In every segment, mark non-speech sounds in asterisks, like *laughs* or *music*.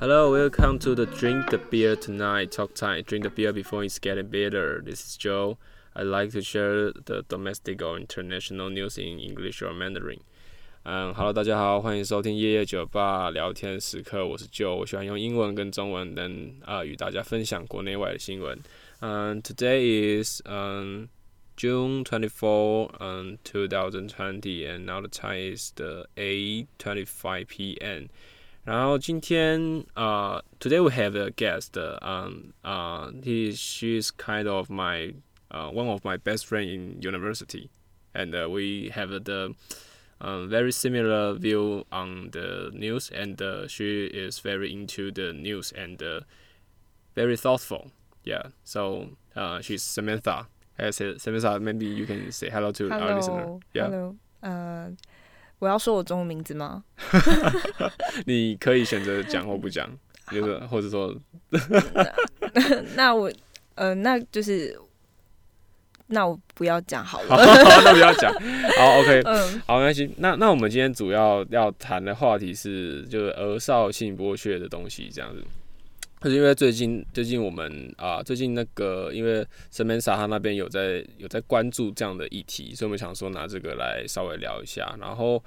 Hello, welcome to the Drink the Beer Tonight Talk Time. Drink the beer before it's getting better. This is Joe. I like to share the domestic or international news in English or Mandarin. 嗯，Hello，大家好，欢迎收听夜夜酒吧聊天时刻。我是 Joe，我喜欢用英文跟中文能啊与大家分享国内外的新闻。嗯，Today is 嗯。June 24, um, 2020, and now the time is the 8:25 p.m. 然后今天啊、uh,，today we have a guest. Um, uh, he she's kind of my uh one of my best friend in university, and uh, we have the um very similar view on the news, and uh, she is very into the news and uh, very thoughtful. Yeah, so uh, she's Samantha. Hey, Samantha, maybe you can say hello to hello, our listener. Yeah. Hello. 呃、uh,， 我要说我中文名字吗？*laughs* 你可以选择讲或不讲，*laughs* 就是或者说那，*laughs* 那我呃，那就是那我不要讲好了。好，那不要讲。好，OK。嗯，好，没关系。那那我们今天主要要谈的话题是，就是儿少性剥削的东西，这样子。就是因为最近最近我们啊，最近那个因为 Samantha 他那边有在有在关注这样的议题，所以我们想说拿这个来稍微聊一下。然后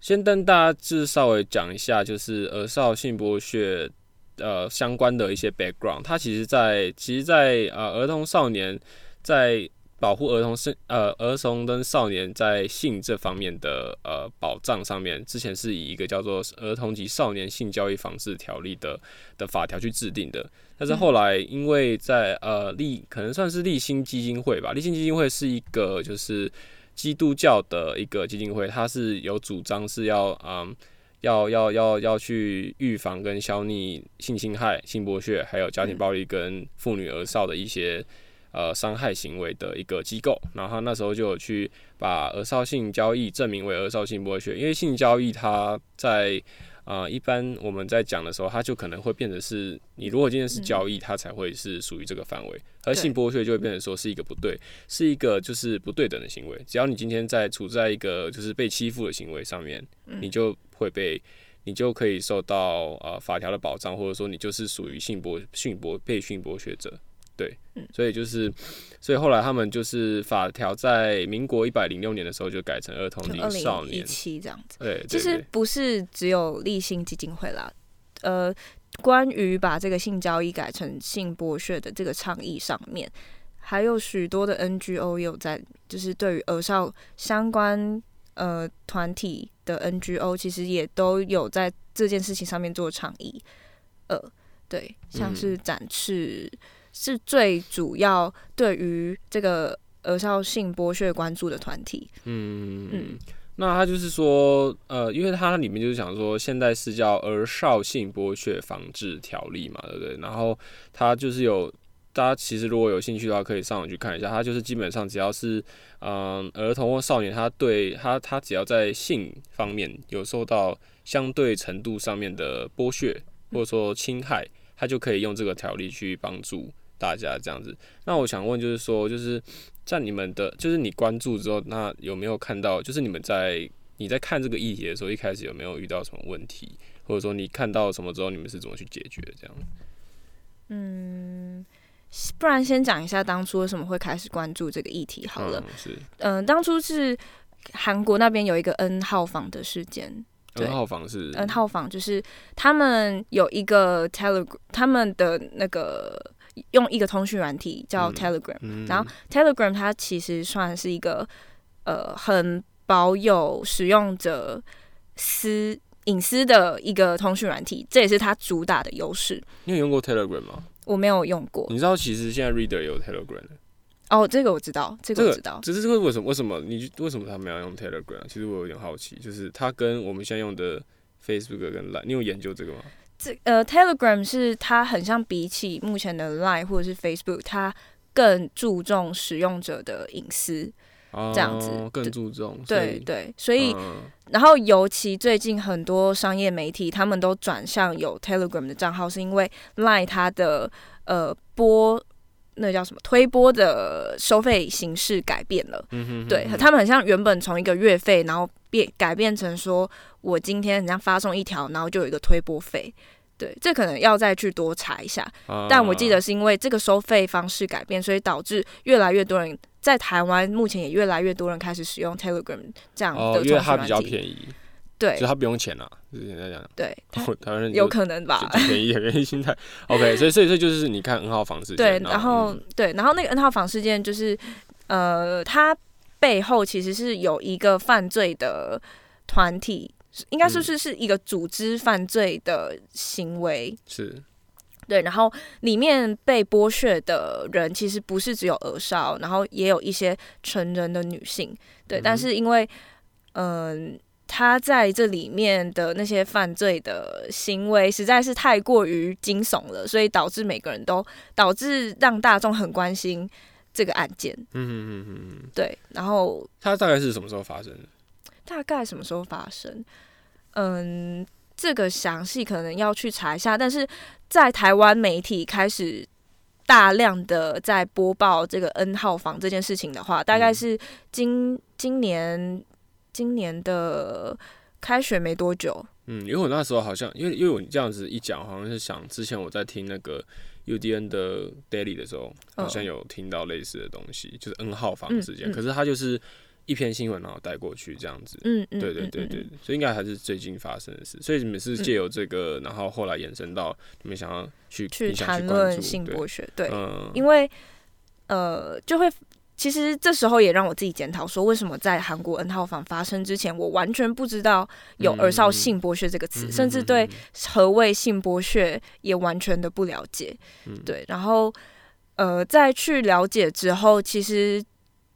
先跟大家就稍微讲一下，就是儿少性剥削呃相关的一些 background。它其实在其实在呃儿童少年在。保护儿童是呃儿童跟少年在性这方面的呃保障上面，之前是以一个叫做《儿童及少年性交易防治条例》的的法条去制定的。但是后来因为在呃立可能算是立新基金会吧，立新基金会是一个就是基督教的一个基金会，它是有主张是要嗯要要要要去预防跟消匿性侵害、性剥削，还有家庭暴力跟妇女儿少的一些。呃，伤害行为的一个机构，然后他那时候就有去把儿少性交易证明为儿少性剥削，因为性交易它在呃一般我们在讲的时候，它就可能会变成是你如果今天是交易，它才会是属于这个范围，而性剥削就会变成说是一个不对，是一个就是不对等的行为。只要你今天在处在一个就是被欺负的行为上面，你就会被你就可以受到呃法条的保障，或者说你就是属于性剥性剥被性剥削者。对，所以就是，所以后来他们就是法条在民国一百零六年的时候就改成儿童及少年，一七这样子。对，其实不是只有立信基金会啦，呃，关于把这个性交易改成性剥削的这个倡议上面，还有许多的 NGO 有在，就是对于儿少相关呃团体的 NGO，其实也都有在这件事情上面做倡议。呃，对，像是展翅。嗯是最主要对于这个儿少性剥削关注的团体。嗯嗯，那他就是说，呃，因为他里面就是想说，现在是叫儿少性剥削防治条例嘛，对不对？然后他就是有，大家其实如果有兴趣的话，可以上网去看一下。他就是基本上只要是，嗯、呃，儿童或少年，他对他他只要在性方面有受到相对程度上面的剥削或者说侵害，他就可以用这个条例去帮助。大家这样子，那我想问，就是说，就是在你们的，就是你关注之后，那有没有看到，就是你们在你在看这个议题的时候，一开始有没有遇到什么问题，或者说你看到什么之后，你们是怎么去解决这样？嗯，不然先讲一下当初为什么会开始关注这个议题好了。嗯，是，嗯、呃，当初是韩国那边有一个 N 号房的事件。N 号房是 N 号房，就是他们有一个 Telegram，他们的那个。用一个通讯软体叫 Telegram，嗯嗯，然后 Telegram 它其实算是一个呃很保有使用者私隐私的一个通讯软体，这也是它主打的优势。你有用过 Telegram 吗？我没有用过。你知道其实现在 Reader 也有 Telegram 哦，这个我知道，这个我知道。只是这个为什么？为什么你为什么他们要用 Telegram？其实我有点好奇，就是它跟我们现在用的 Facebook 跟 Line，你有研究这个吗？这呃，Telegram 是它很像比起目前的 Line 或者是 Facebook，它更注重使用者的隐私，这样子、哦、更注重。对对，所以、嗯、然后尤其最近很多商业媒体他们都转向有 Telegram 的账号，是因为 Line 它的呃播那叫什么推播的收费形式改变了。嗯哼对，他们很像原本从一个月费，然后变改变成说我今天很像发送一条，然后就有一个推播费。对，这可能要再去多查一下。啊、但我记得是因为这个收费方式改变，所以导致越来越多人在台湾，目前也越来越多人开始使用 Telegram 这样的、哦，因为它比较便宜。对，就他不用钱了，就是这样讲。对，台湾人有可能吧，便宜 *laughs* 便宜心态。OK，*laughs* 所以所以这就是你看 N 号房事件。对，然后、嗯、对，然后那个 N 号房事件就是，呃，它背后其实是有一个犯罪的团体，应该说是是一个组织犯罪的行为。是。对，然后里面被剥削的人其实不是只有儿少，然后也有一些成人的女性。对，嗯、但是因为嗯。呃他在这里面的那些犯罪的行为实在是太过于惊悚了，所以导致每个人都导致让大众很关心这个案件。嗯嗯嗯嗯对，然后他大概是什么时候发生的？大概什么时候发生？嗯，这个详细可能要去查一下。但是在台湾媒体开始大量的在播报这个 N 号房这件事情的话，大概是今今年。今年的开学没多久，嗯，因为我那时候好像，因为因为我这样子一讲，好像是想之前我在听那个 UDN 的 Daily 的时候，好像有听到类似的东西，哦、就是 N 号房之间、嗯嗯，可是它就是一篇新闻然后带过去这样子，嗯嗯，对对对对，所以应该还是最近发生的事，所以你们是借由这个、嗯，然后后来延伸到你们想要去去谈论性剥削，对，嗯，因为呃就会。其实这时候也让我自己检讨，说为什么在韩国 N 号房发生之前，我完全不知道有儿少性剥削这个词，甚至对何谓性剥削也完全的不了解。对，然后呃，在去了解之后，其实。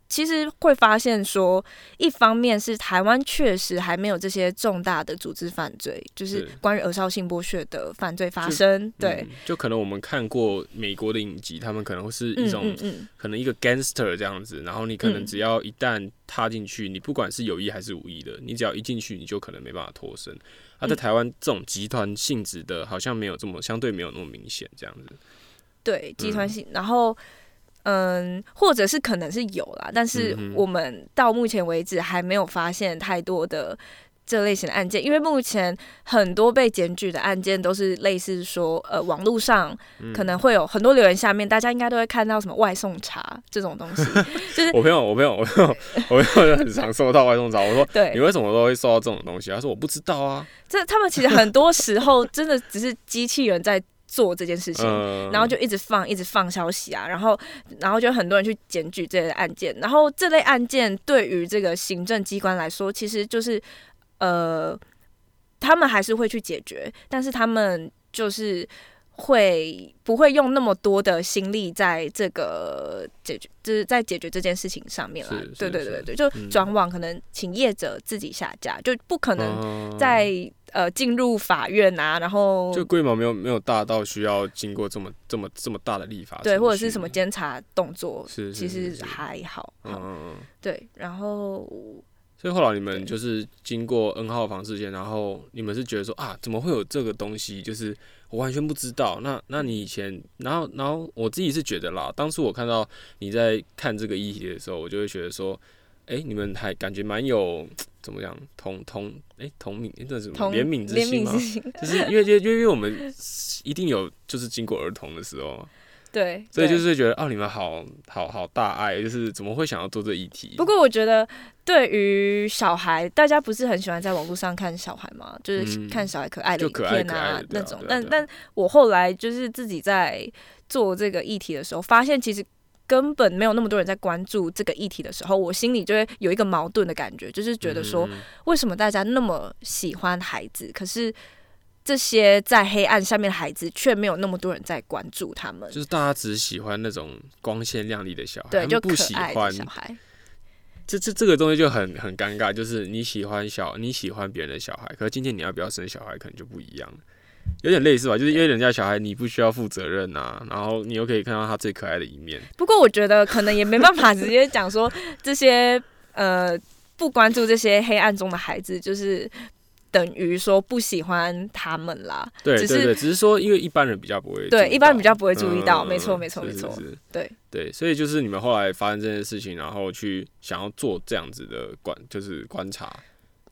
其实会发现说，一方面是台湾确实还没有这些重大的组织犯罪，就是关于儿少性剥削的犯罪发生。对、嗯，就可能我们看过美国的影集，他们可能会是一种，可能一个 gangster 这样子，然后你可能只要一旦踏进去，你不管是有意还是无意的，你只要一进去，你就可能没办法脱身。而、啊、在台湾，这种集团性质的，好像没有这么相对没有那么明显这样子。对，集团性，然后。嗯，或者是可能是有啦，但是我们到目前为止还没有发现太多的这类型的案件，因为目前很多被检举的案件都是类似说，呃，网络上可能会有很多留言，下面大家应该都会看到什么外送茶这种东西，*laughs* 就是我朋友，我朋友，我朋友，我朋友很常收到外送茶，我说，对，你为什么都会收到这种东西？他说我不知道啊，这他们其实很多时候真的只是机器人在。做这件事情，然后就一直放，一直放消息啊，然后，然后就很多人去检举这类案件，然后这类案件对于这个行政机关来说，其实就是，呃，他们还是会去解决，但是他们就是。会不会用那么多的心力在这个解决，就是在解决这件事情上面了？对对对对，就转网可能请业者自己下架，嗯、就不可能再呃进入法院啊，然后就规模没有没有大到需要经过这么这么这么大的立法，对，或者是什么监察动作，是其实还好，嗯嗯，对，然后所以后来你们就是经过 N 号房事件，然后你们是觉得说啊，怎么会有这个东西？就是。我完全不知道，那那你以前，然后然后我自己是觉得啦，当初我看到你在看这个议题的时候，我就会觉得说，哎、欸，你们还感觉蛮有怎么样同同哎同悯，这是怜悯之心吗？就是因为因为因为我们一定有就是经过儿童的时候。对，所以就是觉得哦，你们好好好大爱，就是怎么会想要做这议题？不过我觉得，对于小孩，大家不是很喜欢在网络上看小孩嘛？就是看小孩可爱的影片啊那种。但但我后来就是自己在做这个议题的时候，发现其实根本没有那么多人在关注这个议题的时候，我心里就会有一个矛盾的感觉，就是觉得说，为什么大家那么喜欢孩子，可是。这些在黑暗下面的孩子，却没有那么多人在关注他们。就是大家只喜欢那种光鲜亮丽的小孩，对，就不喜欢小孩。这这这个东西就很很尴尬，就是你喜欢小你喜欢别人的小孩，可是今天你要不要生小孩，可能就不一样。有点类似吧，就是因为人家小孩你不需要负责任呐、啊，然后你又可以看到他最可爱的一面。不过我觉得可能也没办法直接讲说这些呃不关注这些黑暗中的孩子就是。等于说不喜欢他们啦，对对对，只是说因为一般人比较不会，对一般人比较不会注意到，没错没错没错，对。对，所以就是你们后来发生这件事情，然后去想要做这样子的观，就是观察，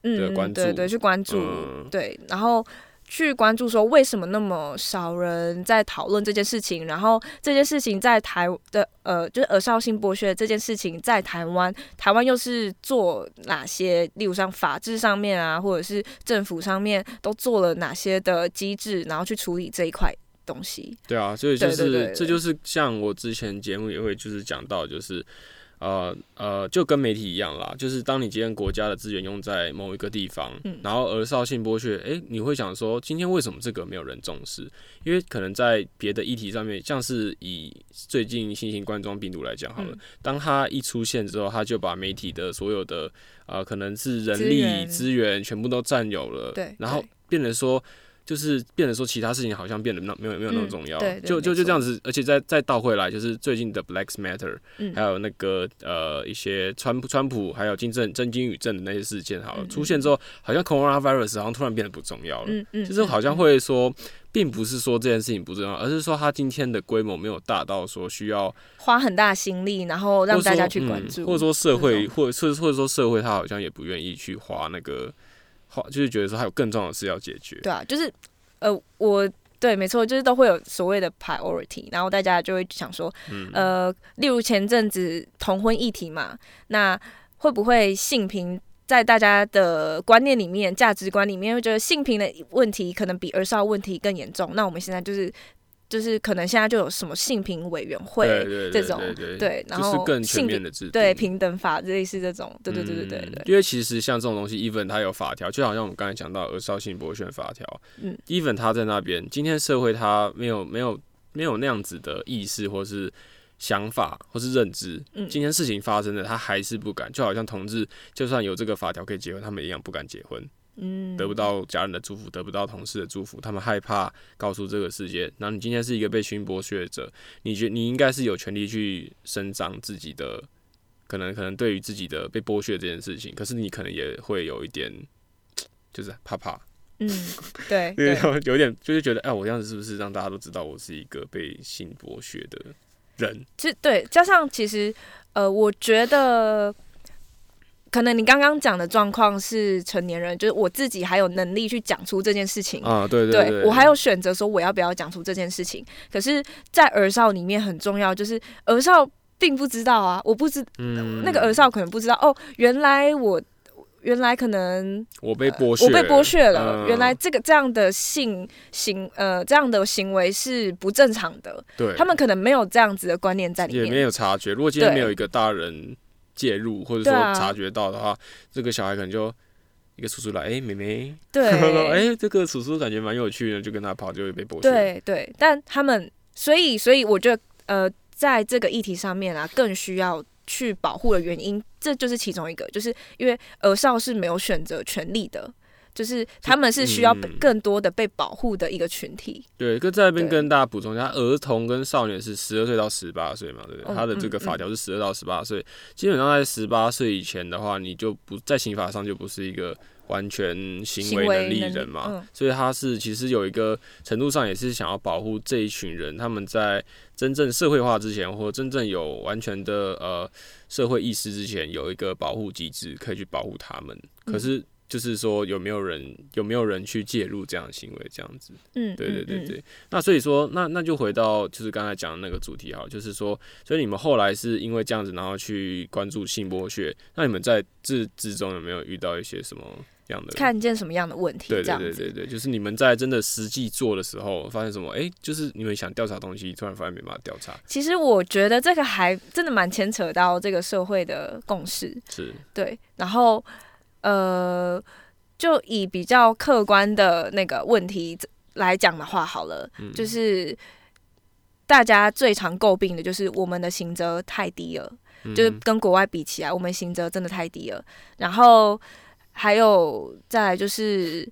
嗯，关注，对对，去关注，对，然后去关注说为什么那么少人在讨论这件事情，然后这件事情在台的呃，就是儿少性剥削这件事情在台湾，台湾又是做哪些，例如像法制上面啊，或者是政府上面都做了哪些的机制，然后去处理这一块东西。对啊，所以就是这就是像我之前节目也会就是讲到就是。呃呃，就跟媒体一样啦，就是当你今天国家的资源用在某一个地方，嗯、然后而少性剥削，诶、欸，你会想说，今天为什么这个没有人重视？因为可能在别的议题上面，像是以最近新型冠状病毒来讲好了，嗯、当它一出现之后，它就把媒体的所有的呃，可能是人力资源，源全部都占有了，对，然后变成说。就是变得说其他事情好像变得那没有没有那么重要，嗯、就就就这样子，而且再再倒回来，就是最近的 Black Matter，、嗯、还有那个呃一些川普川普还有金正真金与正的那些事件，好了、嗯、出现之后，好像 Coronavirus 好像突然变得不重要了，嗯嗯、就是好像会说，并不是说这件事情不重要，而是说它今天的规模没有大到说需要花很大心力，然后让大家去关注，或者说社会，或者或者说社会，他好像也不愿意去花那个。就是觉得说还有更重要的事要解决。对啊，就是呃，我对，没错，就是都会有所谓的 priority，然后大家就会想说，嗯、呃，例如前阵子同婚议题嘛，那会不会性平在大家的观念里面、价值观里面会觉得性平的问题可能比儿少问题更严重？那我们现在就是。就是可能现在就有什么性平委员会这种，对，然后就是更全面的制度，对平等法类似这种，对对对对对对。因为其实像这种东西，even 它有法条，就好像我们刚才讲到儿少性剥削法条，嗯，even 他在那边，今天社会他没有没有没有那样子的意识或是想法或是认知，嗯，今天事情发生了，他还是不敢，就好像同志，就算有这个法条可以结婚，他们一样不敢结婚。嗯，得不到家人的祝福，得不到同事的祝福，他们害怕告诉这个世界。那你今天是一个被性剥削者，你觉你应该是有权利去伸张自己的，可能可能对于自己的被剥削这件事情，可是你可能也会有一点，*tsk* 就是怕怕。嗯，*laughs* 对，对，有点就是觉得，哎，我这样子是不是让大家都知道我是一个被性剥削的人？其实对，加上其实，呃，我觉得。可能你刚刚讲的状况是成年人，就是我自己还有能力去讲出这件事情。啊，对对对，对。我还有选择说我要不要讲出这件事情。可是，在儿少里面很重要，就是儿少并不知道啊，我不知，嗯、那个儿少可能不知道哦，原来我原来可能我被剥削，我被剥削了，嗯、原来这个这样的性行呃这样的行为是不正常的，对，他们可能没有这样子的观念在里面，也没有察觉。如果今天没有一个大人。介入或者说察觉到的话，啊、这个小孩可能就一个叔叔来，哎、欸，妹妹，对，*laughs* 哎、欸，这个叔叔感觉蛮有趣的，就跟他跑，就会被剥削。对对，但他们，所以所以我觉得，呃，在这个议题上面啊，更需要去保护的原因，这就是其中一个，就是因为儿少是没有选择权利的。就是他们是需要更多的被保护的一个群体。嗯、对，跟在那边跟大家补充一下，儿童跟少年是十二岁到十八岁嘛，对不对？嗯、他的这个法条是十二到十八岁，嗯、基本上在十八岁以前的话，你就不在刑法上就不是一个完全行为能力人嘛，嗯、所以他是其实有一个程度上也是想要保护这一群人，他们在真正社会化之前，或真正有完全的呃社会意识之前，有一个保护机制可以去保护他们。可是。就是说，有没有人有没有人去介入这样的行为？这样子，嗯，对对对对。嗯嗯、那所以说，那那就回到就是刚才讲的那个主题哈，就是说，所以你们后来是因为这样子，然后去关注性剥削。那你们在这之中有没有遇到一些什么样的看见什么样的问题？对对对对对，就是你们在真的实际做的时候，发现什么？哎、欸，就是你们想调查东西，突然发现没办法调查。其实我觉得这个还真的蛮牵扯到这个社会的共识，是对，然后。呃，就以比较客观的那个问题来讲的话，好了，嗯、就是大家最常诟病的就是我们的刑责太低了，嗯、就是跟国外比起来，我们刑责真的太低了。然后还有再来就是，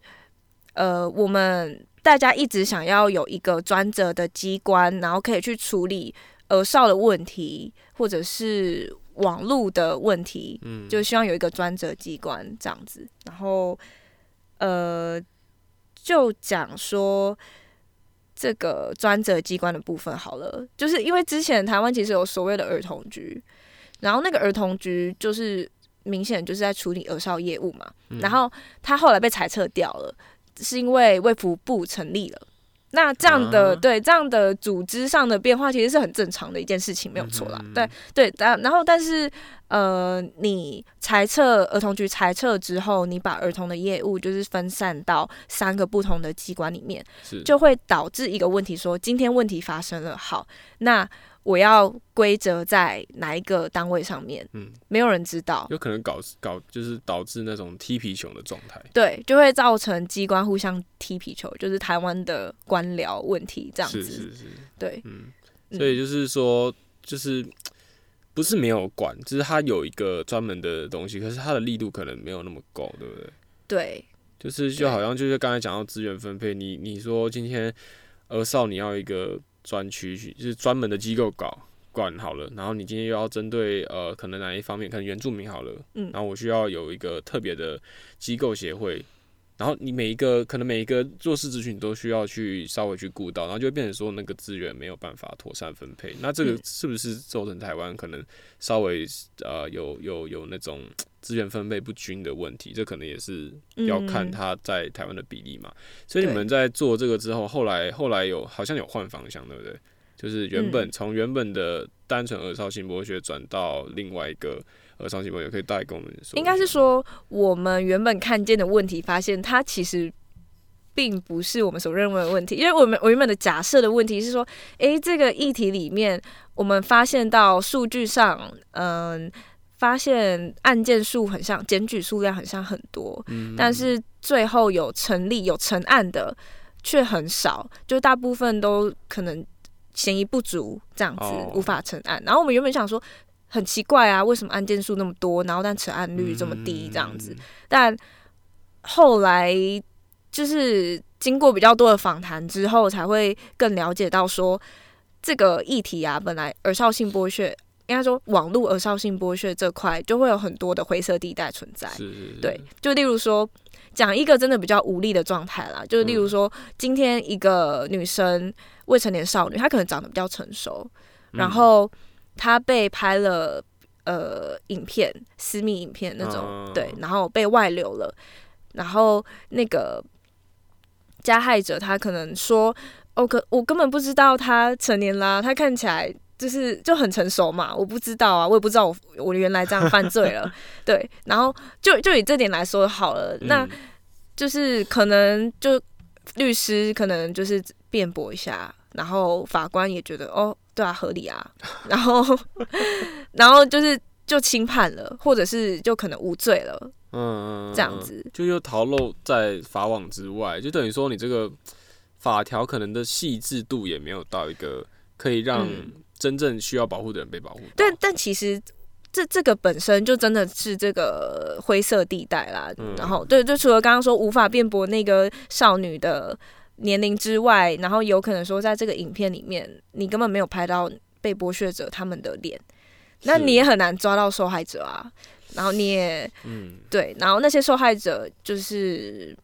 呃，我们大家一直想要有一个专责的机关，然后可以去处理儿少的问题，或者是。网络的问题，嗯，就希望有一个专责机关这样子，然后，呃，就讲说这个专责机关的部分好了，就是因为之前台湾其实有所谓的儿童局，然后那个儿童局就是明显就是在处理儿少业务嘛，嗯，然后他后来被裁撤掉了，是因为卫福部成立了。那这样的、uh. 对这样的组织上的变化，其实是很正常的一件事情，没有错啦。Uh. 对对，然然后但是呃，你裁撤儿童局裁撤之后，你把儿童的业务就是分散到三个不同的机关里面，是就会导致一个问题说，说今天问题发生了，好，那。我要归责在哪一个单位上面？嗯，没有人知道，有可能搞搞就是导致那种踢皮球的状态。对，就会造成机关互相踢皮球，就是台湾的官僚问题这样子。是是是，对，嗯，所以就是说，就是不是没有管，就是他有一个专门的东西，可是他的力度可能没有那么够，对不对？对，就是就好像就是刚才讲到资源分配，你你说今天儿少你要一个。专区去就是专门的机构搞管好了，然后你今天又要针对呃可能哪一方面，可能原住民好了，嗯，然后我需要有一个特别的机构协会，然后你每一个可能每一个弱势族群都需要去稍微去顾到，然后就会变成说那个资源没有办法妥善分配，那这个是不是造成台湾可能稍微呃有有有那种？资源分配不均的问题，这可能也是要看他在台湾的比例嘛。嗯、所以你们在做这个之后，后来后来有好像有换方向，对不对？就是原本从原本的单纯儿少性剥削转到另外一个儿少性剥削，可以大概跟我们说。应该是说，我们原本看见的问题，发现它其实并不是我们所认为的问题，因为我们我原本的假设的问题是说，诶，这个议题里面，我们发现到数据上，嗯。发现案件数很像，检举数量很像很多，嗯、但是最后有成立有成案的却很少，就大部分都可能嫌疑不足这样子，哦、无法成案。然后我们原本想说很奇怪啊，为什么案件数那么多，然后但成案率这么低这样子？嗯、但后来就是经过比较多的访谈之后，才会更了解到说这个议题啊，本来儿少性剥削。应该说，网络儿少性剥削这块就会有很多的灰色地带存在。对，就例如说，讲一个真的比较无力的状态啦，就是例如说，今天一个女生未成年少女，她可能长得比较成熟，然后她被拍了呃影片，私密影片那种，对，然后被外流了，然后那个加害者他可能说，哦，可我根本不知道他成年啦，他看起来。就是就很成熟嘛，我不知道啊，我也不知道我我原来这样犯罪了，*laughs* 对，然后就就以这点来说好了，嗯、那就是可能就律师可能就是辩驳一下，然后法官也觉得哦，对啊，合理啊，*laughs* 然后 *laughs* 然后就是就轻判了，或者是就可能无罪了，嗯，这样子就又逃漏在法网之外，就等于说你这个法条可能的细致度也没有到一个可以让、嗯。真正需要保护的人被保护，但但其实这这个本身就真的是这个灰色地带啦。嗯、然后对，就除了刚刚说无法辩驳那个少女的年龄之外，然后有可能说在这个影片里面，你根本没有拍到被剥削者他们的脸，那你也很难抓到受害者啊。然后你也嗯对，然后那些受害者就是。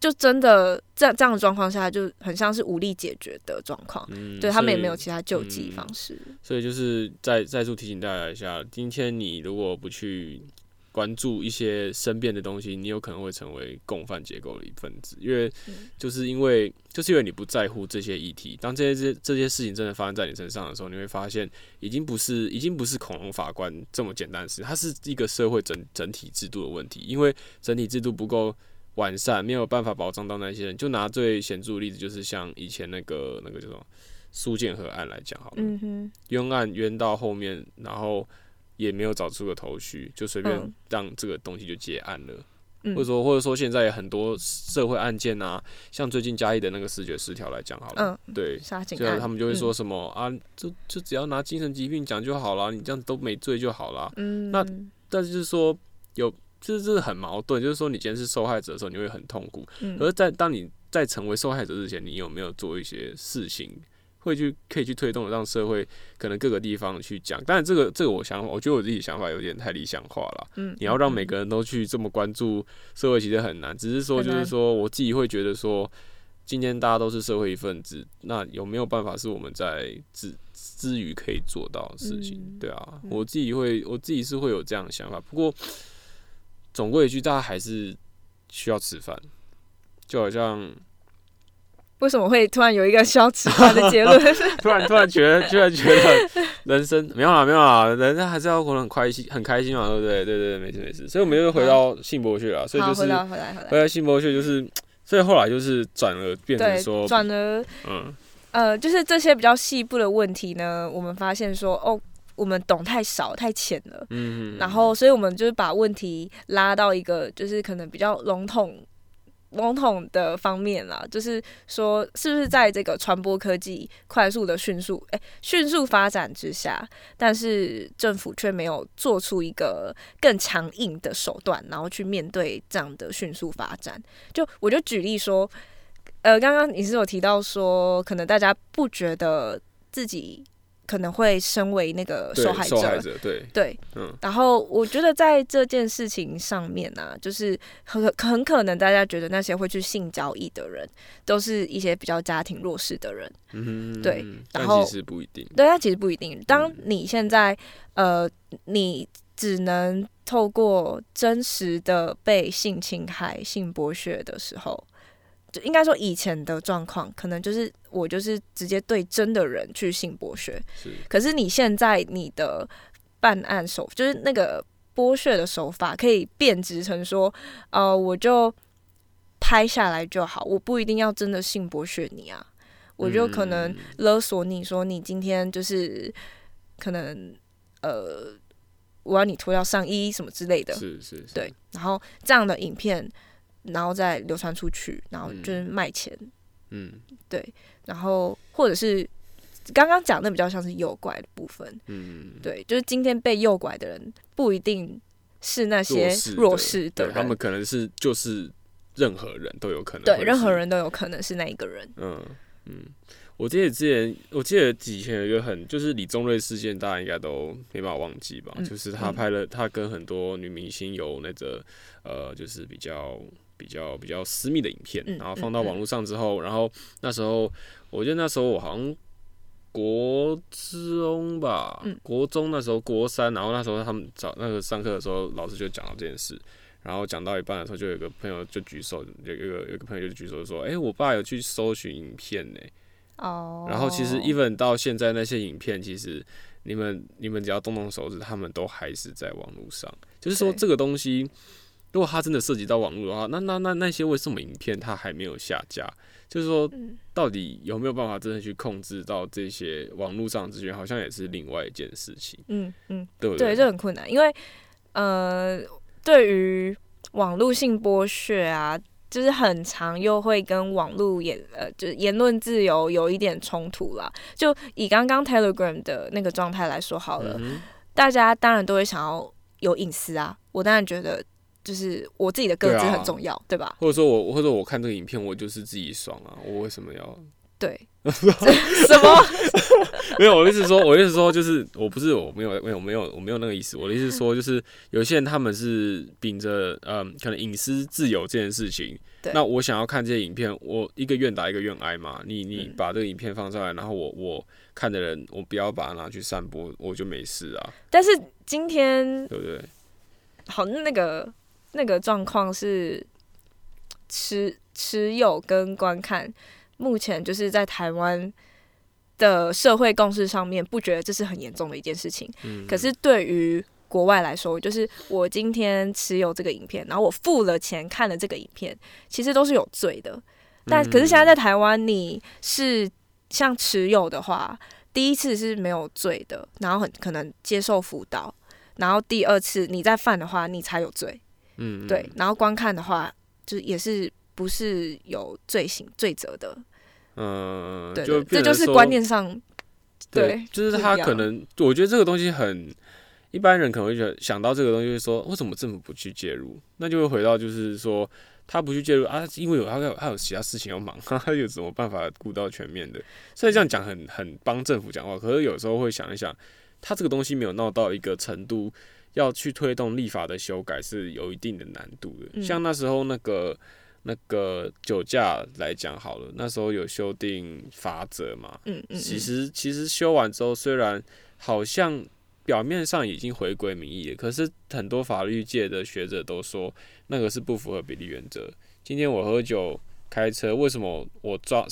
就真的这样这样的状况下，就很像是无力解决的状况。嗯，对他们也没有其他救济方式。嗯，所以就是再再次提醒大家一下，今天你如果不去关注一些身边的东西，你有可能会成为共犯结构的一份子。因为就是因为就是因为你不在乎这些议题，当这些这这些事情真的发生在你身上的时候，你会发现已经不是已经不是恐龙法官这么简单的事，它是一个社会整整体制度的问题。因为整体制度不够。完善没有办法保障到那些人，就拿最显著的例子，就是像以前那个那个叫什么苏建和案来讲好了，冤案冤到后面，然后也没有找出个头绪，就随便让这个东西就结案了，嗯、或者说或者说现在有很多社会案件啊，像最近嘉义的那个视觉失调来讲好了，嗯，对，所以他们就会说什么、嗯、啊，就就只要拿精神疾病讲就好了，你这样子都没罪就好了，嗯，那但是就是说有。这这是很矛盾，就是说你今天是受害者的时候，你会很痛苦。嗯、而在当你在成为受害者之前，你有没有做一些事情，会去可以去推动，让社会可能各个地方去讲？当然，这个这个我想，我觉得我自己想法有点太理想化了。嗯，你要让每个人都去这么关注社会，其实很难。只是说，就是说我自己会觉得说，今天大家都是社会一份子，那有没有办法是我们在自之余可以做到的事情？嗯、对啊，我自己会，我自己是会有这样的想法。不过。总归一句，大家还是需要吃饭。就好像。为什么会突然有一个消极化的结论？*laughs* 突然突然觉得，突然觉得人生没有啦，没有啦，人生还是要活得很开心，很开心嘛，对不对？对对对，没事没事。所以我们又回到性博去了，所以就是回来回来回来性剥削就是，所以后来就是转而变成说转而嗯呃，就是这些比较细部的问题呢，我们发现说哦，我们懂太少太浅了，嗯，然后所以我们就是把问题拉到一个就是可能比较笼统。笼统的方面啦，就是说，是不是在这个传播科技快速的迅速诶迅速发展之下，但是政府却没有做出一个更强硬的手段，然后去面对这样的迅速发展。就我就举例说，呃，刚刚你是有提到说，可能大家不觉得自己。可能会身为那个受害者，受害者对。对，嗯，然后我觉得在这件事情上面呢、啊，就是很很可能大家觉得那些会去性交易的人，都是一些比较家庭弱势的人，嗯哼，对，然后其实不一定，对，他其实不一定。当你现在呃，你只能透过真实的被性侵害、性剥削的时候。就应该说以前的状况，可能就是我就是直接对真的人去性剥削。是。可是你现在你的办案手，就是那个剥削的手法，可以变质成说，呃，我就拍下来就好，我不一定要真的性剥削你啊，我就可能勒索你说你今天就是可能呃，我要你脱掉上衣什么之类的。是是是。对，然后这样的影片。然后再流传出去，然后就是卖钱，嗯，对，然后或者是刚刚讲的比较像是诱拐的部分，嗯，对，就是今天被诱拐的人不一定是那些弱势的，的，对，他们可能是就是任何人都有可能，对，任何人都有可能是那一个人，嗯嗯，我记得之前我记得以前有一个很就是李宗瑞事件，大家应该都没办法忘记吧？嗯、就是他拍了他跟很多女明星有那个呃，就是比较。比较比较私密的影片，然后放到网络上之后，然后那时候我觉得那时候我好像国中吧，国中那时候国三，然后那时候他们找那个上课的时候，老师就讲到这件事，然后讲到一半的时候，就有个朋友就举手，有有个有个朋友就举手说：“哎，我爸有去搜寻影片呢。”哦，然后其实 even 到现在那些影片，其实你们你们只要动动手指，他们都还是在网络上，就是说这个东西。如果它真的涉及到网络的话，那那那那些为什么影片它还没有下架？就是说，到底有没有办法真的去控制到这些网络上资源？好像也是另外一件事情。嗯嗯，对不对？对，这很困难，因为呃，对于网络性剥削啊，就是很长又会跟网络言呃，就是言论自由有一点冲突啦。就以刚刚 Telegram 的那个状态来说好了，嗯、大家当然都会想要有隐私啊。我当然觉得。就是我自己的个资很重要，对，啊、对吧？或者说我，或者我看这个影片，我就是自己爽啊，我为什么要？对，*laughs* 什么？没有，我的意思说，我的意思说，就是我不是我没有没有没有我没有那个意思。我的意思说，就是有些人他们是秉着嗯，可能隐私自由这件事情。对。那我想要看这些影片，我一个愿打一个愿挨嘛。你你把这个影片放上来，然后我我看的人，我不要把它拿去散播，我就没事啊。但是今天对不对？好，那个。那个状况是持持有跟观看，目前就是在台湾的社会共识上面，不觉得这是很严重的一件事情。嗯。可是对于国外来说，就是我今天持有这个影片，然后我付了钱看了这个影片，其实都是有罪的。但可是现在在台湾，你是像持有的话，第一次是没有罪的，然后很可能接受辅导，然后第二次你再犯的话，你才有罪。嗯，对，然后观看的话，就也是不是有罪行罪责的，嗯，对，这就是观念上，对，对就是他可能，我觉得这个东西很一般人可能会觉得想到这个东西，会说为什么政府不去介入？那就会回到就是说他不去介入啊，因为有他有他有其他事情要忙，*laughs* 他有什么办法顾到全面的？所以这样讲很很帮政府讲话，可是有时候会想一想，他这个东西没有闹到一个程度。要去推动立法的修改是有一定的难度的，嗯、像那时候那个那个酒驾来讲好了，那时候有修订法则嘛，嗯嗯嗯，其实其实修完之后，虽然好像表面上已经回归民意了，可是很多法律界的学者都说那个是不符合比例原则。今天我喝酒，开车，为什么我撞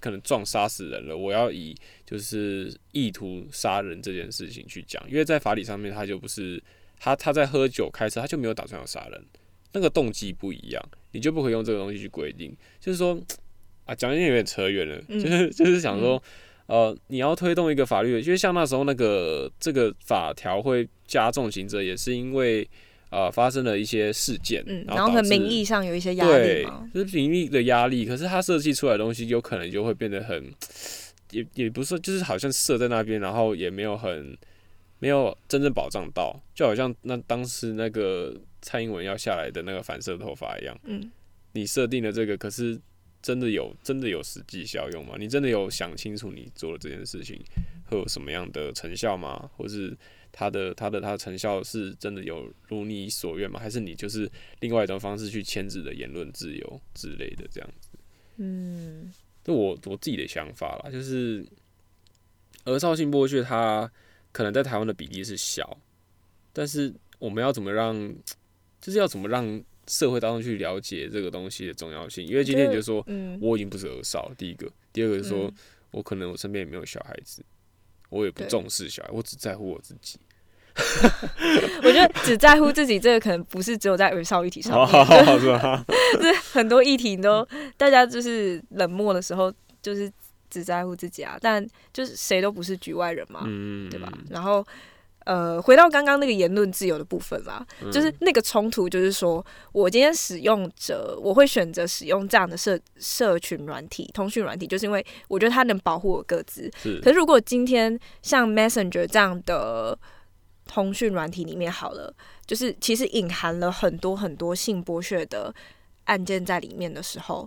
可能撞杀死人了，我要以就是意图杀人这件事情去讲，因为在法理上面它就不是他他在喝酒开车，他就没有打算要杀人，那个动机不一样，你就不可以用这个东西去规定，就是说啊，讲有点扯远了，嗯、就是就是想说。呃，你要推动一个法律，因为像那时候那个这个法条会加重刑责，也是因为呃发生了一些事件，嗯，然后和名义上有一些压力就是名义的压力。可是他设计出来的东西，有可能就会变得很，也也不是，就是好像设在那边，然后也没有很没有真正保障到，就好像那当时那个蔡英文要下来的那个反射头发一样，嗯，你设定了这个，可是。真的有真的有实际效用吗？你真的有想清楚你做了这件事情会有什么样的成效吗？或是它的它的它的成效是真的有如你所愿吗？还是你就是另外一种方式去牵制的言论自由之类的这样子？嗯，这我我自己的想法啦，就是儿少性剥削它可能在台湾的比例是小，但是我们要怎么让，就是要怎么让。社会当中去了解这个东西的重要性，因为今天你就说，我已经不是儿少。第一个，第二个是说，我可能我身边也没有小孩子，我也不重视小孩，我只在乎我自己。*laughs* *laughs* 我觉得只在乎自己这个可能不是只有在儿少议题上面，*laughs* 是很多议题都大家就是冷漠的时候，就是只在乎自己啊。但就是谁都不是局外人嘛，对吧？然后。呃，回到刚刚那个言论自由的部分啦，嗯、就是那个冲突，就是说我今天使用者，我会选择使用这样的社社群软体、通讯软体，就是因为我觉得它能保护我各自。是。可是如果今天像 Messenger 这样的通讯软体里面好了，就是其实隐含了很多很多性剥削的案件在里面的时候，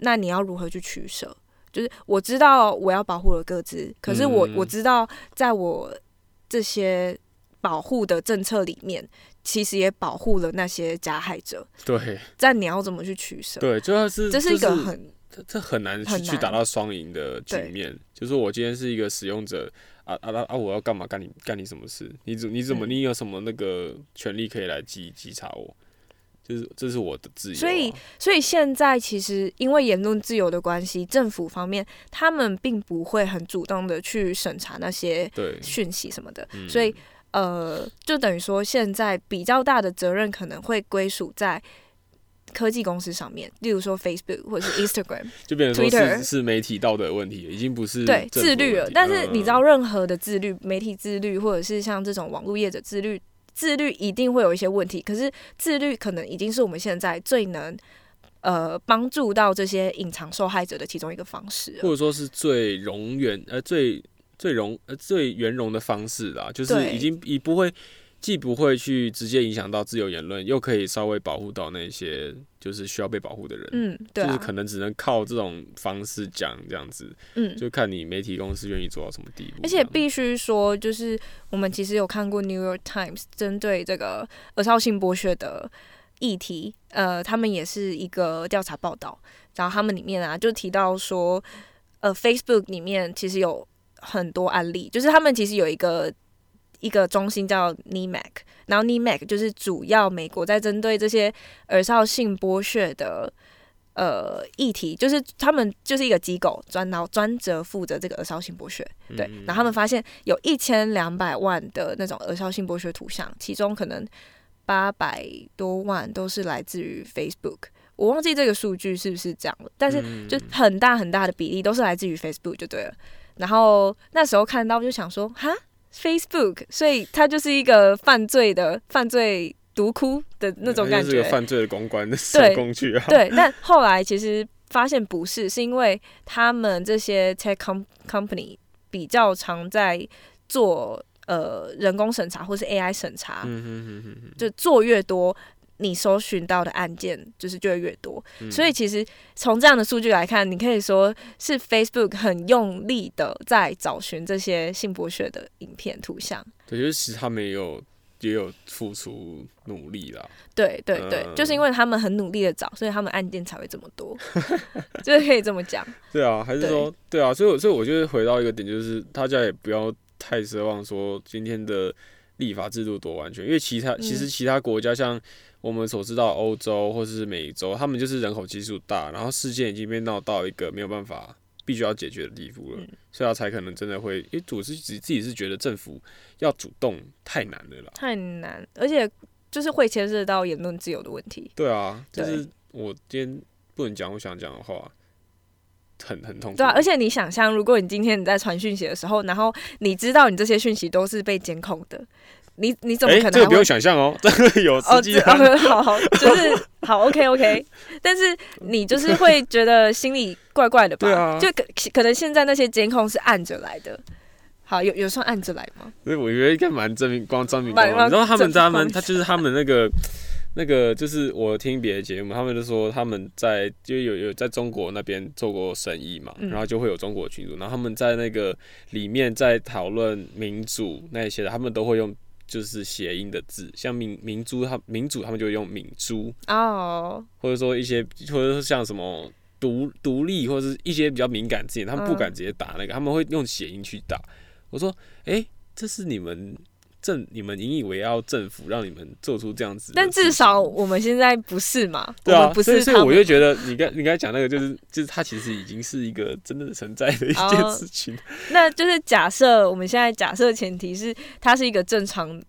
那你要如何去取舍？就是我知道我要保护了各自，可是我、嗯、我知道在我。这些保护的政策里面，其实也保护了那些加害者。*laughs* 对，但你要怎么去取舍？对，主要是这是一个很这这很难去去达到双赢的局面。就是我今天是一个使用者啊啊啊！我要干嘛干你干你什么事？你怎你怎么你有什么那个权利可以来稽稽查我？就是这是我的自由啊，所以所以现在其实因为言论自由的关系，政府方面他们并不会很主动的去审查那些讯息什么的，嗯、所以呃，就等于说现在比较大的责任可能会归属在科技公司上面，例如说 Facebook 或者是 Instagram，*laughs* 就变成说是是媒体道德问题，已经不是对自律了。但是你知道，任何的自律，媒体自律，或者是像这种网络业者自律。自律一定会有一些问题，可是自律可能已经是我们现在最能呃帮助到这些隐藏受害者的其中一个方式，或者说是最容远呃最最容呃最圆融的方式啦，就是已经已不会。既不会去直接影响到自由言论，又可以稍微保护到那些就是需要被保护的人。嗯，对啊，就是可能只能靠这种方式讲这样子。嗯，就看你媒体公司愿意做到什么地步。而且必须说，就是我们其实有看过《New York Times》针对这个儿少性剥削的议题，呃，他们也是一个调查报道，然后他们里面啊就提到说，呃，Facebook 里面其实有很多案例，就是他们其实有一个。一个中心叫 NIMAC，然后 NIMAC 就是主要美国在针对这些耳少性剥削的呃议题，就是他们就是一个机构专然后专责负责这个耳少性剥削，对，然后他们发现有一千两百万的那种耳少性剥削图像，其中可能八百多万都是来自于 Facebook，我忘记这个数据是不是这样了，但是就很大很大的比例都是来自于 Facebook 就对了，然后那时候看到就想说哈。Facebook，所以它就是一个犯罪的犯罪毒窟的那种感觉，是个犯罪的公关的小工具啊。对，但后来其实发现不是，是因为他们这些 tech com company 比较常在做呃人工审查或是 AI 审查，嗯哼哼哼，就做越多。你搜寻到的案件就是就会越多，嗯、所以其实从这样的数据来看，你可以说是 Facebook 很用力的在找寻这些性剥削的影片、图像。对，就是其实他们也有也有付出努力啦。对对对，嗯、就是因为他们很努力的找，所以他们案件才会这么多，*laughs* 就是可以这么讲。对啊，还是说对，对啊？所以所以我觉得回到一个点，就是大家也不要太奢望说今天的立法制度多完全，因为其他其实其他国家像。我们所知道欧洲或是美洲，他们就是人口基数大，然后事件已经被闹到一个没有办法必须要解决的地步了，嗯、所以他才可能真的会，因为我是自己自己是觉得政府要主动太难了啦，太难，而且就是会牵涉到言论自由的问题。对啊，就是我今天不能讲我想讲的话。很很痛苦。对啊，而且你想象，如果你今天你在传讯息的时候，然后你知道你这些讯息都是被监控的，你你怎么可能？这个不用想象哦，这 *laughs* 个有哦，好好，就是好，OK OK。但是你就是会觉得心里怪怪的吧？对啊，就可可能现在那些监控是按着来的。好，有有算按着来吗？所以我觉得应该蛮证明光证明光，然后他们他们他就是他们那个。那个就是我听别的节目，他们就说他们在就有有在中国那边做过生意嘛，然后就会有中国群组，然后他们在那个里面在讨论民主那些的，他们都会用就是谐音的字，像明明珠他民主他们就会用明珠哦，或者说一些或者说像什么独独立或者是一些比较敏感字眼，他们不敢直接打那个，他们会用谐音去打。我说，哎，这是你们。政你们引以为傲，政府让你们做出这样子，但至少我们现在不是嘛？对啊，不是，所以我就觉得你刚你刚才讲那个，就是就是它其实已经是一个真的存在的一件事情。哦、*laughs* 那就是假设我们现在假设前提是它是一个正常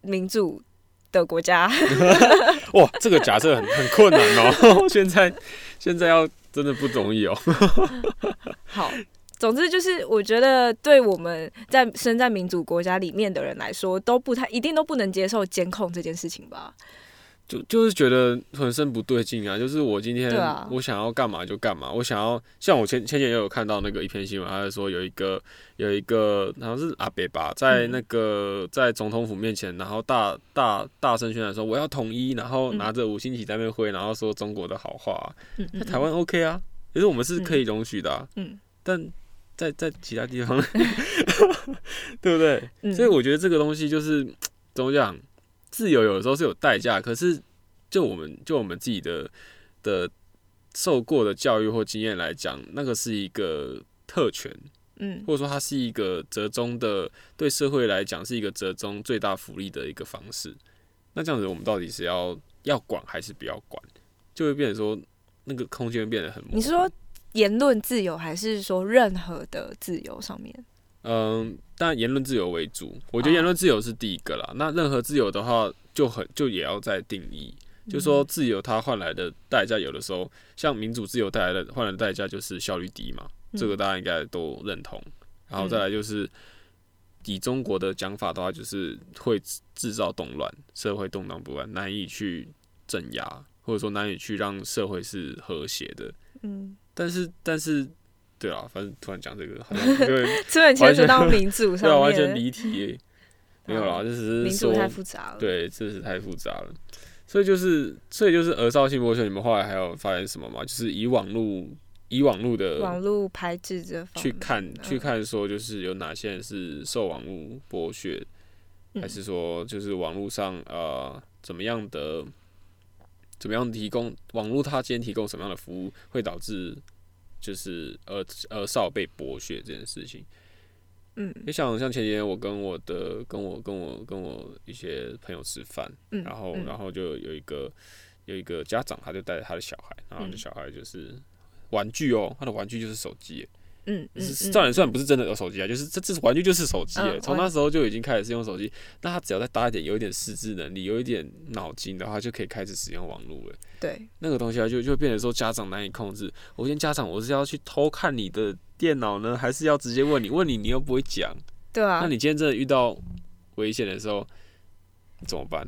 民主的国家。*laughs* *laughs* 哇，这个假设很很困难哦。现在现在要真的不容易哦。好。总之就是，我觉得对我们在身在民主国家里面的人来说，都不太一定都不能接受监控这件事情吧。就就是觉得浑身不对劲啊！就是我今天我想要干嘛就干嘛，啊、我想要像我前前几天也有看到那个一篇新闻，他是说有一个有一个好像是阿北吧，在那个在总统府面前，然后大大大声宣传说我要统一，然后拿着五星旗在那边挥，然后说中国的好话。嗯，那台湾 OK 啊，其实我们是可以容许的、啊。嗯，但。在在其他地方，*laughs* 对不对？嗯、所以我觉得这个东西就是怎么讲，自由有的时候是有代价。可是就我们就我们自己的的受过的教育或经验来讲，那个是一个特权，嗯，或者说它是一个折中的，对社会来讲是一个折中最大福利的一个方式。那这样子，我们到底是要要管还是不要管？就会变成说那个空间变得很。你是说？言论自由还是说任何的自由上面？嗯，但言论自由为主。我觉得言论自由是第一个啦。Oh. 那任何自由的话，就很就也要再定义。就说自由它换来的代价，有的时候像民主自由带来的换来的代价就是效率低嘛，这个大家应该都认同。然后再来就是以中国的讲法的话，就是会制造动乱，社会动荡不安，难以去镇压，或者说难以去让社会是和谐的。嗯。但是，但是，对啊，反正突然讲这个，好像 *laughs* 因为突然牵扯到民主上面，对啊，完全离题，没有啦，就只是民主太复杂了，对，这是太复杂了，所以就是，所以就是，儿少性剥削，你们后来还有发现什么吗？就是以网络，以网络的网络排斥这方去看，去看说，就是有哪些人是受网络剥削，还是说，就是网络上呃怎么样的？怎么样提供网络？它今天提供什么样的服务，会导致就是儿儿少被剥削这件事情？嗯，你想像前几天我跟我的跟我跟我跟我一些朋友吃饭，嗯，然后然后就有一个有一个家长，他就带着他的小孩，然后这小孩就是玩具哦，他的玩具就是手机。嗯，嗯虽然虽然不是真的有手机啊，就是这这是玩具就是手机，从那时候就已经开始使用手机。那他只要再大一点，有一点识字能力，有一点脑筋的话，就可以开始使用网络了。对，那个东西啊，就就变成说家长难以控制。我今天家长，我是要去偷看你的电脑呢，还是要直接问你？问你你又不会讲，*laughs* 对啊。那你今天真的遇到危险的时候怎么办？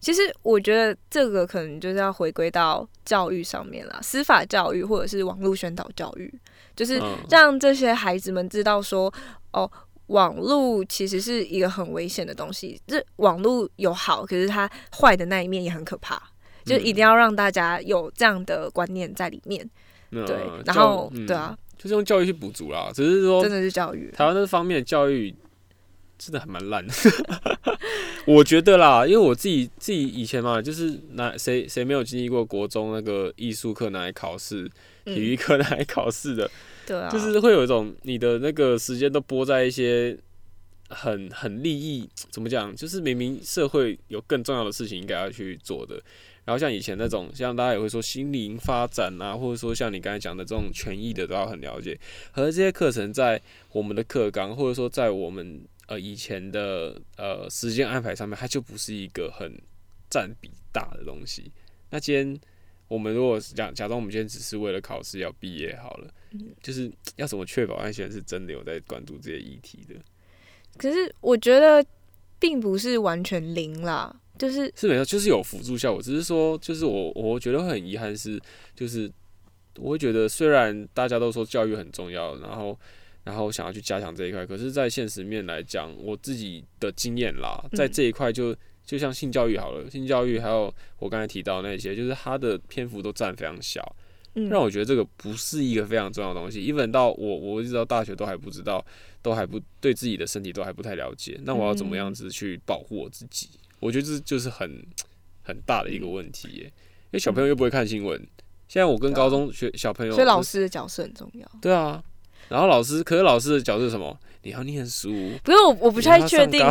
其实我觉得这个可能就是要回归到教育上面啦，司法教育或者是网络宣导教育。就是让这些孩子们知道说，哦，网络其实是一个很危险的东西。这网络有好，可是它坏的那一面也很可怕。就一定要让大家有这样的观念在里面。对，然后对啊，就是用教育去补足啦。只是说，真的是教育。台湾这方面的教育真的还蛮烂的。*laughs* 我觉得啦，因为我自己自己以前嘛，就是拿谁谁没有经历过国中那个艺术课拿来考试。体育课拿来考试的，对啊，就是会有一种你的那个时间都拨在一些很很利益，怎么讲？就是明明社会有更重要的事情应该要去做的。然后像以前那种，像大家也会说心灵发展啊，或者说像你刚才讲的这种权益的，都要很了解。和这些课程在我们的课纲，或者说在我们呃以前的呃时间安排上面，它就不是一个很占比大的东西。那今天我们如果假假装我们今天只是为了考试要毕业好了，就是要怎么确保那些人是真的有在关注这些议题的？可是我觉得并不是完全零啦。就是是没错，就是有辅助效果。只是说，就是我我觉得会很遗憾是，就是我会觉得虽然大家都说教育很重要，然后然后想要去加强这一块，可是，在现实面来讲，我自己的经验啦，在这一块就就像性教育好了，性教育还有我刚才提到那些，就是它的篇幅都占非常小。让我觉得这个不是一个非常重要的东西，even 到我我一直到大学都还不知道，都还不对自己的身体都还不太了解，那我要怎么样子去保护我自己？我觉得这就是很很大的一个问题耶，因为小朋友又不会看新闻。现在我跟高中学小朋友，所以老师的角色很重要。对啊，然后老师，可是老师的角色是什么？你要念书。不是我，我不太确定。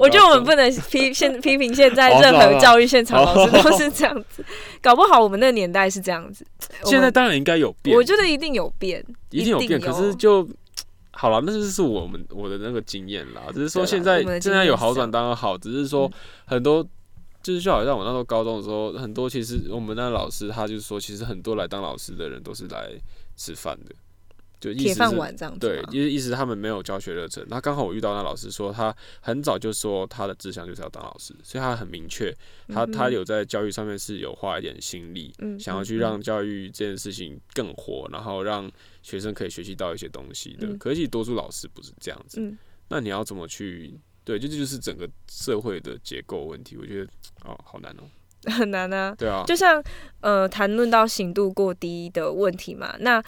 我觉得我们不能批 *laughs* 现批评现在任何教育现场老师都是这样子，搞不好我们那个年代是这样子。*laughs* 现在当然应该有变，我觉得一定有变，一定有变。可是就。好了，那就是我们我的那个经验啦。只是说现在现在有好转当然好，只是说很多就是就好像我那时候高中的时候，很多其实我们那老师他就是说，其实很多来当老师的人都是来吃饭的，就铁饭碗这样子。对，因为意思他们没有教学热忱。那刚好我遇到那老师说，他很早就说他的志向就是要当老师，所以他很明确，他他有在教育上面是有花一点心力，想要去让教育这件事情更活，然后让。学生可以学习到一些东西的，可惜多数老师不是这样子。嗯、那你要怎么去？对，就这就是整个社会的结构问题。我觉得哦，好难哦，很难啊。对啊，就像呃，谈论到刑度过低的问题嘛，那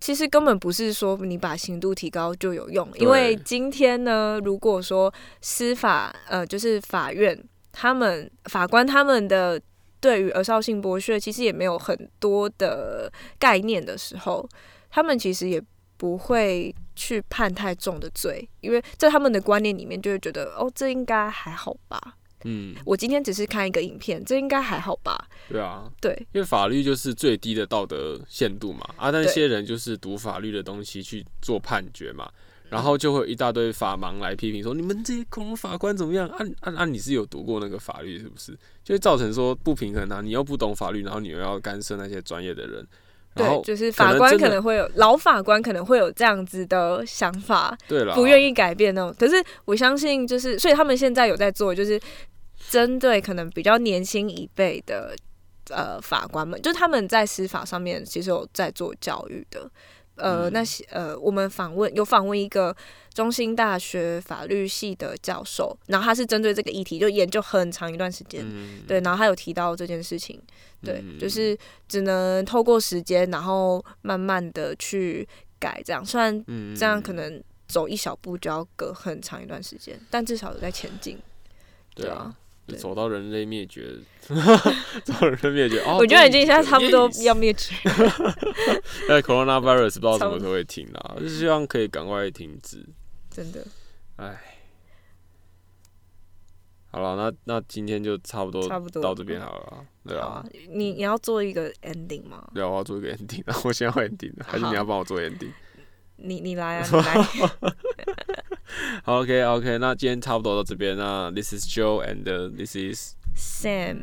其实根本不是说你把刑度提高就有用，因为今天呢，如果说司法呃，就是法院他们法官他们的对于儿少性剥削其实也没有很多的概念的时候。他们其实也不会去判太重的罪，因为在他们的观念里面就会觉得，哦，这应该还好吧。嗯，我今天只是看一个影片，这应该还好吧。对啊，对，因为法律就是最低的道德限度嘛。啊，那些人就是读法律的东西去做判决嘛，然后就会有一大堆法盲来批评说，你们这些恐龙法官怎么样？按按按，你是有读过那个法律是不是？就会造成说不平衡啊。你又不懂法律，然后你又要干涉那些专业的人。对，就是法官可能会有老法官可能会有这样子的想法，对了，不愿意改变那种。可是我相信，就是所以他们现在有在做，就是针对可能比较年轻一辈的呃法官们，就是他们在司法上面其实有在做教育的。呃，那些呃，我们访问有访问一个中兴大学法律系的教授，然后他是针对这个议题就研究很长一段时间，嗯、对，然后他有提到这件事情，对，嗯、就是只能透过时间，然后慢慢的去改，这样，虽然这样可能走一小步就要隔很长一段时间，但至少有在前进，对啊。走到人类灭绝，*laughs* 走到人类灭绝。哦，我觉得已经现在差不多要灭绝。哎，*laughs* coronavirus 不知道什么时候会停啊，*laughs* 就是希望可以赶快停止。真的。哎。好了，那那今天就差不多，差不多到这边好了。对啊。你你要做一个 ending 吗？对啊，我要做一个 ending，我现在要 ending，还是你要帮我做 ending？你你来啊，你来。好，OK OK，*laughs* *laughs* 那今天差不多到这边。那 This is Joe and this is Sam.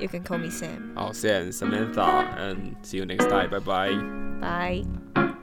You can call me Sam. 好，Sam, Samantha, and see you next time. Bye bye. Bye.